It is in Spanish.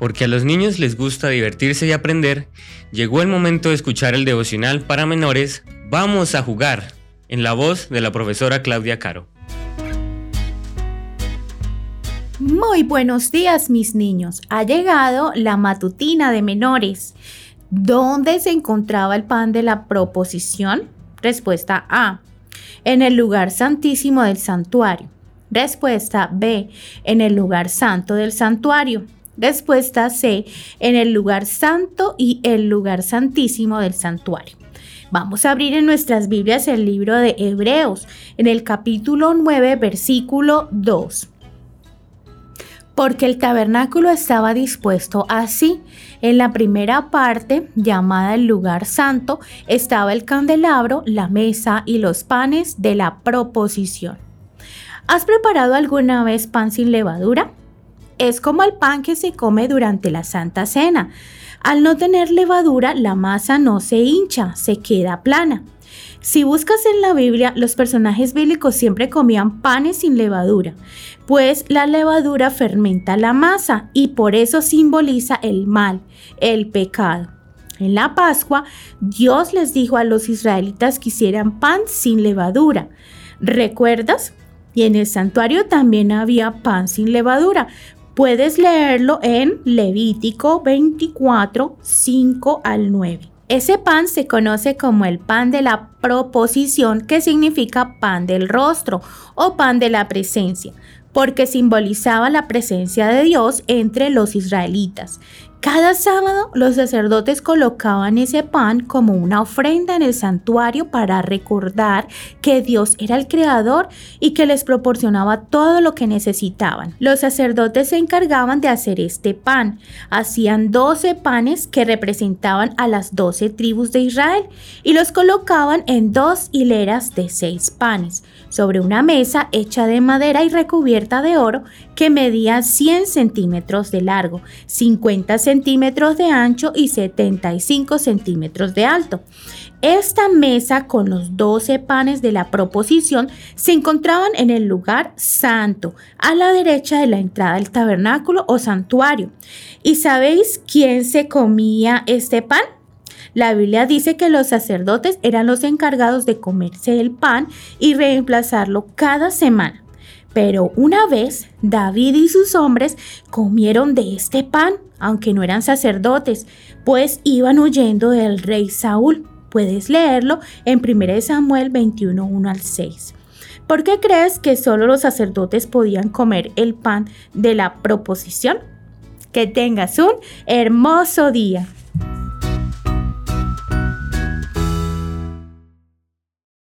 porque a los niños les gusta divertirse y aprender, llegó el momento de escuchar el devocional para menores Vamos a jugar, en la voz de la profesora Claudia Caro. Muy buenos días mis niños. Ha llegado la matutina de menores. ¿Dónde se encontraba el pan de la proposición? Respuesta A. En el lugar santísimo del santuario. Respuesta B. En el lugar santo del santuario. Respuesta C. En el lugar santo y el lugar santísimo del santuario. Vamos a abrir en nuestras Biblias el libro de Hebreos, en el capítulo 9, versículo 2 porque el tabernáculo estaba dispuesto así. En la primera parte, llamada el lugar santo, estaba el candelabro, la mesa y los panes de la proposición. ¿Has preparado alguna vez pan sin levadura? Es como el pan que se come durante la Santa Cena. Al no tener levadura, la masa no se hincha, se queda plana. Si buscas en la Biblia, los personajes bíblicos siempre comían panes sin levadura, pues la levadura fermenta la masa y por eso simboliza el mal, el pecado. En la Pascua, Dios les dijo a los israelitas que hicieran pan sin levadura. ¿Recuerdas? Y en el santuario también había pan sin levadura, Puedes leerlo en Levítico 24, 5 al 9. Ese pan se conoce como el pan de la proposición, que significa pan del rostro o pan de la presencia, porque simbolizaba la presencia de Dios entre los israelitas. Cada sábado los sacerdotes colocaban ese pan como una ofrenda en el santuario para recordar que Dios era el creador y que les proporcionaba todo lo que necesitaban. Los sacerdotes se encargaban de hacer este pan. Hacían 12 panes que representaban a las 12 tribus de Israel y los colocaban en dos hileras de seis panes sobre una mesa hecha de madera y recubierta de oro que medía 100 centímetros de largo, 50 centímetros de ancho y 75 centímetros de alto. Esta mesa con los 12 panes de la proposición se encontraban en el lugar santo, a la derecha de la entrada del tabernáculo o santuario. ¿Y sabéis quién se comía este pan? La Biblia dice que los sacerdotes eran los encargados de comerse el pan y reemplazarlo cada semana. Pero una vez David y sus hombres comieron de este pan, aunque no eran sacerdotes, pues iban huyendo del rey Saúl. Puedes leerlo en 1 Samuel 21, 1 al 6. ¿Por qué crees que solo los sacerdotes podían comer el pan de la proposición? Que tengas un hermoso día.